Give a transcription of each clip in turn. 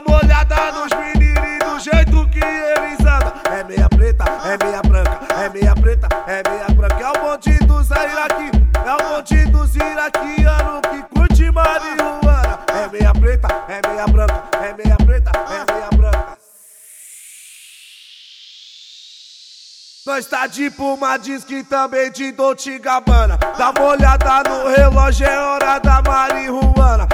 uma molhada nos meninos do jeito que eles andam. É meia preta, é meia branca, é meia preta, é meia branca. É o monte dos Iraqui, é o monte dos iraquianos que curte marihuana. É meia preta, é meia branca, é meia preta, é meia branca. Nós tá de Puma, diz que também de Dolce Gabbana Dá uma olhada no relógio, é hora da marihuana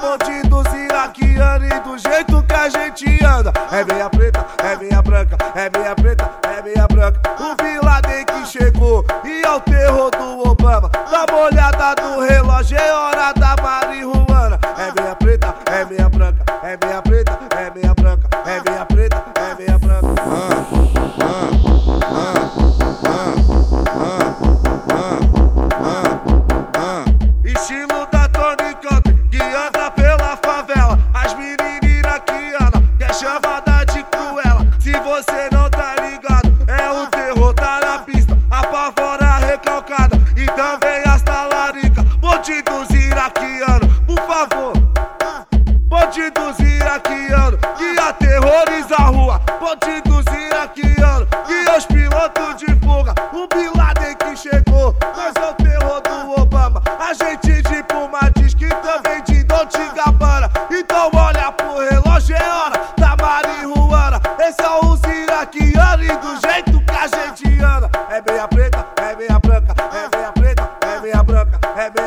bonde dos iraquianos e do jeito que a gente anda. É meia preta, é meia branca, é meia preta, é meia branca. O Vila que chegou e é o terror do Obama. Dá uma olhada no relógio, é hora da marihuana. É meia preta, é meia branca, é meia preta, é meia branca, recalcada e também as talaricas. Bandidos iraquianos, por favor. Bandidos iraquianos que aterroriza a rua. Bandidos iraquianos que os pilotos de fuga. O Bin Laden que chegou, nós é o terror do Obama. A gente de Puma diz que também de Dolce Gabbana. Então olha pro relógio, é hora da marihuana. Esse é o iraquiano e do jeito que a gente anda. É meia preta,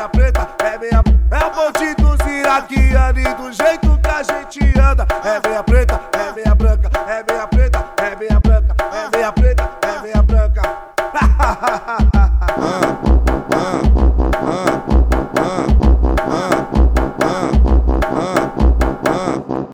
preta, é meia. É o bonde dos iraquianos e do jeito que a gente anda. É meia preta, é meia branca, é meia preta, é meia branca, é meia preta, é meia branca.